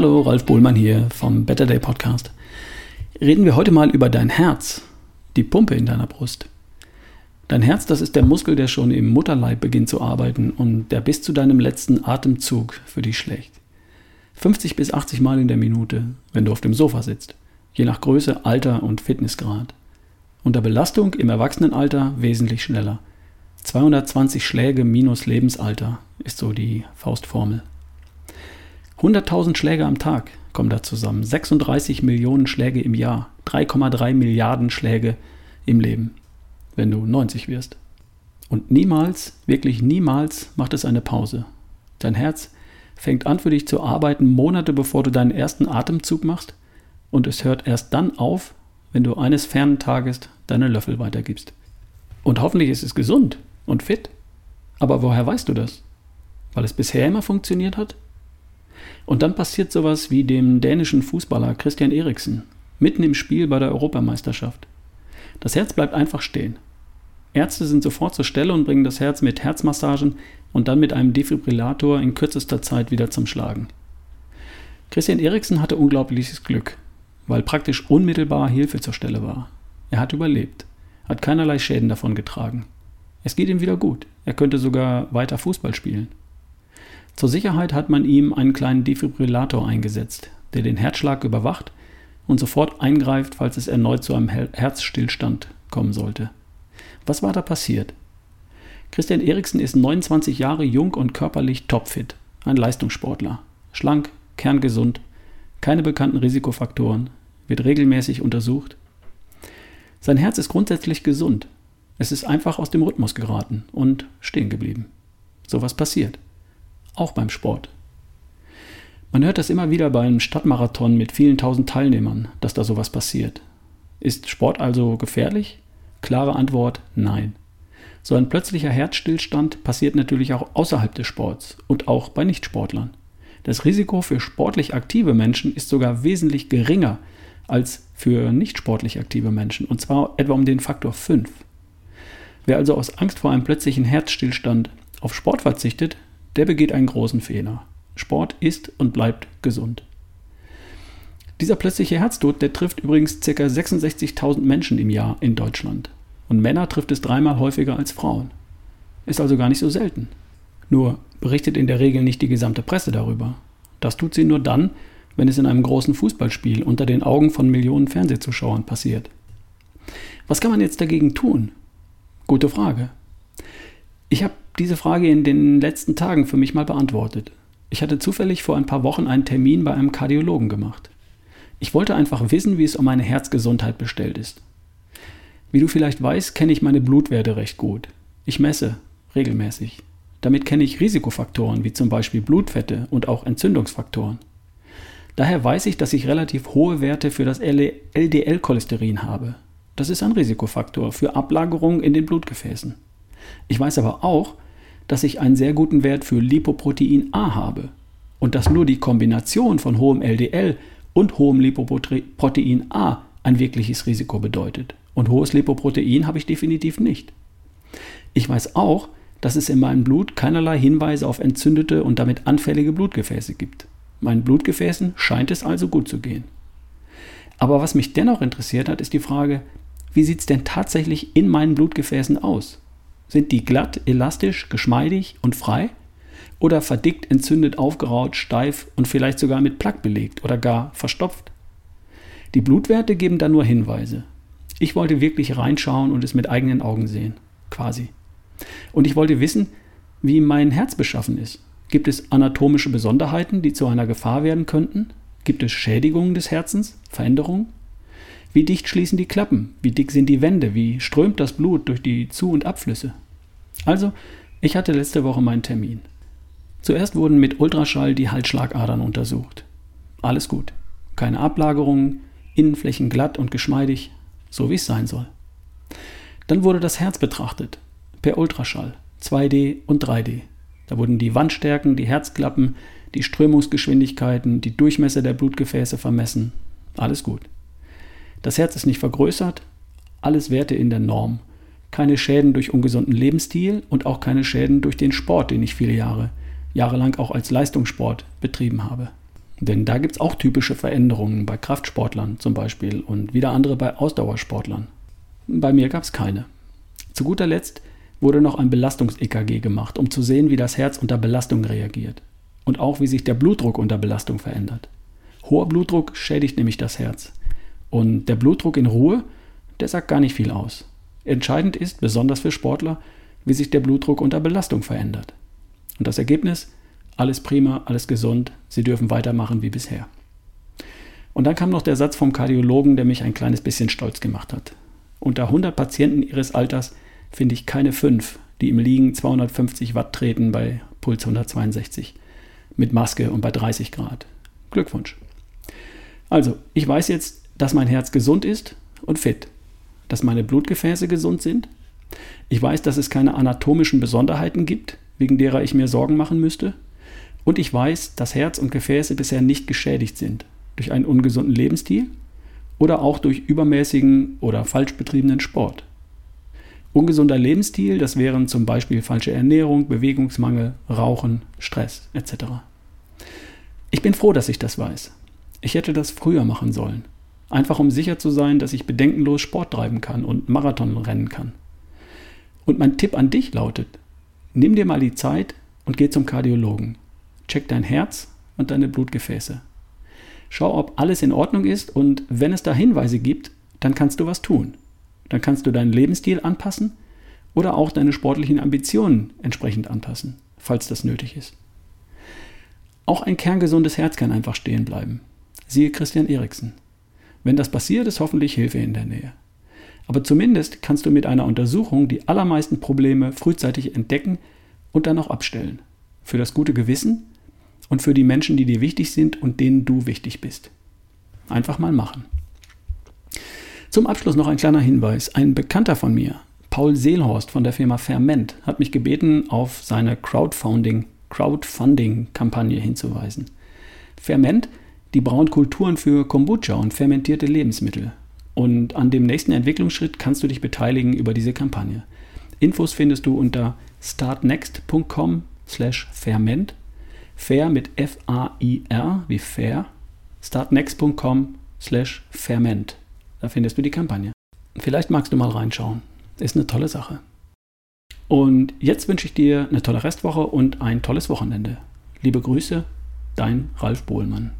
Hallo, Ralf Bohlmann hier vom Better Day Podcast. Reden wir heute mal über dein Herz, die Pumpe in deiner Brust. Dein Herz, das ist der Muskel, der schon im Mutterleib beginnt zu arbeiten und der bis zu deinem letzten Atemzug für dich schlägt. 50 bis 80 Mal in der Minute, wenn du auf dem Sofa sitzt, je nach Größe, Alter und Fitnessgrad. Unter Belastung im Erwachsenenalter wesentlich schneller. 220 Schläge minus Lebensalter ist so die Faustformel. 100.000 Schläge am Tag kommen da zusammen. 36 Millionen Schläge im Jahr. 3,3 Milliarden Schläge im Leben, wenn du 90 wirst. Und niemals, wirklich niemals macht es eine Pause. Dein Herz fängt an für dich zu arbeiten, Monate bevor du deinen ersten Atemzug machst. Und es hört erst dann auf, wenn du eines fernen Tages deine Löffel weitergibst. Und hoffentlich ist es gesund und fit. Aber woher weißt du das? Weil es bisher immer funktioniert hat? Und dann passiert sowas wie dem dänischen Fußballer Christian Eriksen, mitten im Spiel bei der Europameisterschaft. Das Herz bleibt einfach stehen. Ärzte sind sofort zur Stelle und bringen das Herz mit Herzmassagen und dann mit einem Defibrillator in kürzester Zeit wieder zum Schlagen. Christian Eriksen hatte unglaubliches Glück, weil praktisch unmittelbar Hilfe zur Stelle war. Er hat überlebt, hat keinerlei Schäden davon getragen. Es geht ihm wieder gut. Er könnte sogar weiter Fußball spielen. Zur Sicherheit hat man ihm einen kleinen Defibrillator eingesetzt, der den Herzschlag überwacht und sofort eingreift, falls es erneut zu einem Herzstillstand kommen sollte. Was war da passiert? Christian Eriksen ist 29 Jahre jung und körperlich topfit, ein Leistungssportler, schlank, kerngesund, keine bekannten Risikofaktoren, wird regelmäßig untersucht. Sein Herz ist grundsätzlich gesund. Es ist einfach aus dem Rhythmus geraten und stehen geblieben. So was passiert auch beim Sport. Man hört das immer wieder beim Stadtmarathon mit vielen tausend Teilnehmern, dass da sowas passiert. Ist Sport also gefährlich? Klare Antwort nein. So ein plötzlicher Herzstillstand passiert natürlich auch außerhalb des Sports und auch bei Nichtsportlern. Das Risiko für sportlich aktive Menschen ist sogar wesentlich geringer als für nicht sportlich aktive Menschen, und zwar etwa um den Faktor 5. Wer also aus Angst vor einem plötzlichen Herzstillstand auf Sport verzichtet, der begeht einen großen Fehler. Sport ist und bleibt gesund. Dieser plötzliche Herztod, der trifft übrigens ca. 66.000 Menschen im Jahr in Deutschland. Und Männer trifft es dreimal häufiger als Frauen. Ist also gar nicht so selten. Nur berichtet in der Regel nicht die gesamte Presse darüber. Das tut sie nur dann, wenn es in einem großen Fußballspiel unter den Augen von Millionen Fernsehzuschauern passiert. Was kann man jetzt dagegen tun? Gute Frage. Ich habe diese Frage in den letzten Tagen für mich mal beantwortet. Ich hatte zufällig vor ein paar Wochen einen Termin bei einem Kardiologen gemacht. Ich wollte einfach wissen, wie es um meine Herzgesundheit bestellt ist. Wie du vielleicht weißt, kenne ich meine Blutwerte recht gut. Ich messe regelmäßig. Damit kenne ich Risikofaktoren wie zum Beispiel Blutfette und auch Entzündungsfaktoren. Daher weiß ich, dass ich relativ hohe Werte für das LDL-Cholesterin habe. Das ist ein Risikofaktor für Ablagerungen in den Blutgefäßen. Ich weiß aber auch, dass ich einen sehr guten Wert für Lipoprotein A habe und dass nur die Kombination von hohem LDL und hohem Lipoprotein A ein wirkliches Risiko bedeutet. Und hohes Lipoprotein habe ich definitiv nicht. Ich weiß auch, dass es in meinem Blut keinerlei Hinweise auf entzündete und damit anfällige Blutgefäße gibt. Meinen Blutgefäßen scheint es also gut zu gehen. Aber was mich dennoch interessiert hat, ist die Frage, wie sieht es denn tatsächlich in meinen Blutgefäßen aus? Sind die glatt, elastisch, geschmeidig und frei? Oder verdickt, entzündet, aufgeraut, steif und vielleicht sogar mit Plaque belegt oder gar verstopft? Die Blutwerte geben da nur Hinweise. Ich wollte wirklich reinschauen und es mit eigenen Augen sehen. Quasi. Und ich wollte wissen, wie mein Herz beschaffen ist. Gibt es anatomische Besonderheiten, die zu einer Gefahr werden könnten? Gibt es Schädigungen des Herzens? Veränderungen? Wie dicht schließen die Klappen? Wie dick sind die Wände? Wie strömt das Blut durch die Zu- und Abflüsse? Also, ich hatte letzte Woche meinen Termin. Zuerst wurden mit Ultraschall die Halsschlagadern untersucht. Alles gut. Keine Ablagerungen, Innenflächen glatt und geschmeidig, so wie es sein soll. Dann wurde das Herz betrachtet, per Ultraschall, 2D und 3D. Da wurden die Wandstärken, die Herzklappen, die Strömungsgeschwindigkeiten, die Durchmesser der Blutgefäße vermessen. Alles gut. Das Herz ist nicht vergrößert, alles Werte in der Norm. Keine Schäden durch ungesunden Lebensstil und auch keine Schäden durch den Sport, den ich viele Jahre, jahrelang auch als Leistungssport betrieben habe. Denn da gibt es auch typische Veränderungen bei Kraftsportlern zum Beispiel und wieder andere bei Ausdauersportlern. Bei mir gab es keine. Zu guter Letzt wurde noch ein Belastungs-EKG gemacht, um zu sehen, wie das Herz unter Belastung reagiert und auch wie sich der Blutdruck unter Belastung verändert. Hoher Blutdruck schädigt nämlich das Herz. Und der Blutdruck in Ruhe, der sagt gar nicht viel aus. Entscheidend ist, besonders für Sportler, wie sich der Blutdruck unter Belastung verändert. Und das Ergebnis? Alles prima, alles gesund, Sie dürfen weitermachen wie bisher. Und dann kam noch der Satz vom Kardiologen, der mich ein kleines bisschen stolz gemacht hat. Unter 100 Patienten ihres Alters finde ich keine fünf, die im Liegen 250 Watt treten bei Puls 162 mit Maske und bei 30 Grad. Glückwunsch. Also, ich weiß jetzt, dass mein Herz gesund ist und fit, dass meine Blutgefäße gesund sind. Ich weiß, dass es keine anatomischen Besonderheiten gibt, wegen derer ich mir Sorgen machen müsste. Und ich weiß, dass Herz und Gefäße bisher nicht geschädigt sind durch einen ungesunden Lebensstil oder auch durch übermäßigen oder falsch betriebenen Sport. Ungesunder Lebensstil, das wären zum Beispiel falsche Ernährung, Bewegungsmangel, Rauchen, Stress etc. Ich bin froh, dass ich das weiß. Ich hätte das früher machen sollen. Einfach um sicher zu sein, dass ich bedenkenlos Sport treiben kann und Marathon rennen kann. Und mein Tipp an dich lautet, nimm dir mal die Zeit und geh zum Kardiologen. Check dein Herz und deine Blutgefäße. Schau, ob alles in Ordnung ist und wenn es da Hinweise gibt, dann kannst du was tun. Dann kannst du deinen Lebensstil anpassen oder auch deine sportlichen Ambitionen entsprechend anpassen, falls das nötig ist. Auch ein kerngesundes Herz kann einfach stehen bleiben. Siehe Christian Eriksen. Wenn das passiert, ist hoffentlich Hilfe in der Nähe. Aber zumindest kannst du mit einer Untersuchung die allermeisten Probleme frühzeitig entdecken und dann auch abstellen. Für das gute Gewissen und für die Menschen, die dir wichtig sind und denen du wichtig bist. Einfach mal machen. Zum Abschluss noch ein kleiner Hinweis. Ein Bekannter von mir, Paul Seelhorst von der Firma Ferment, hat mich gebeten, auf seine Crowdfunding, Crowdfunding-Kampagne hinzuweisen. Ferment, die brauen Kulturen für Kombucha und fermentierte Lebensmittel. Und an dem nächsten Entwicklungsschritt kannst du dich beteiligen über diese Kampagne. Infos findest du unter startnext.com slash ferment, fair mit F-A-I-R wie fair, startnext.com slash ferment. Da findest du die Kampagne. Vielleicht magst du mal reinschauen. Ist eine tolle Sache. Und jetzt wünsche ich dir eine tolle Restwoche und ein tolles Wochenende. Liebe Grüße, dein Ralf Bohlmann.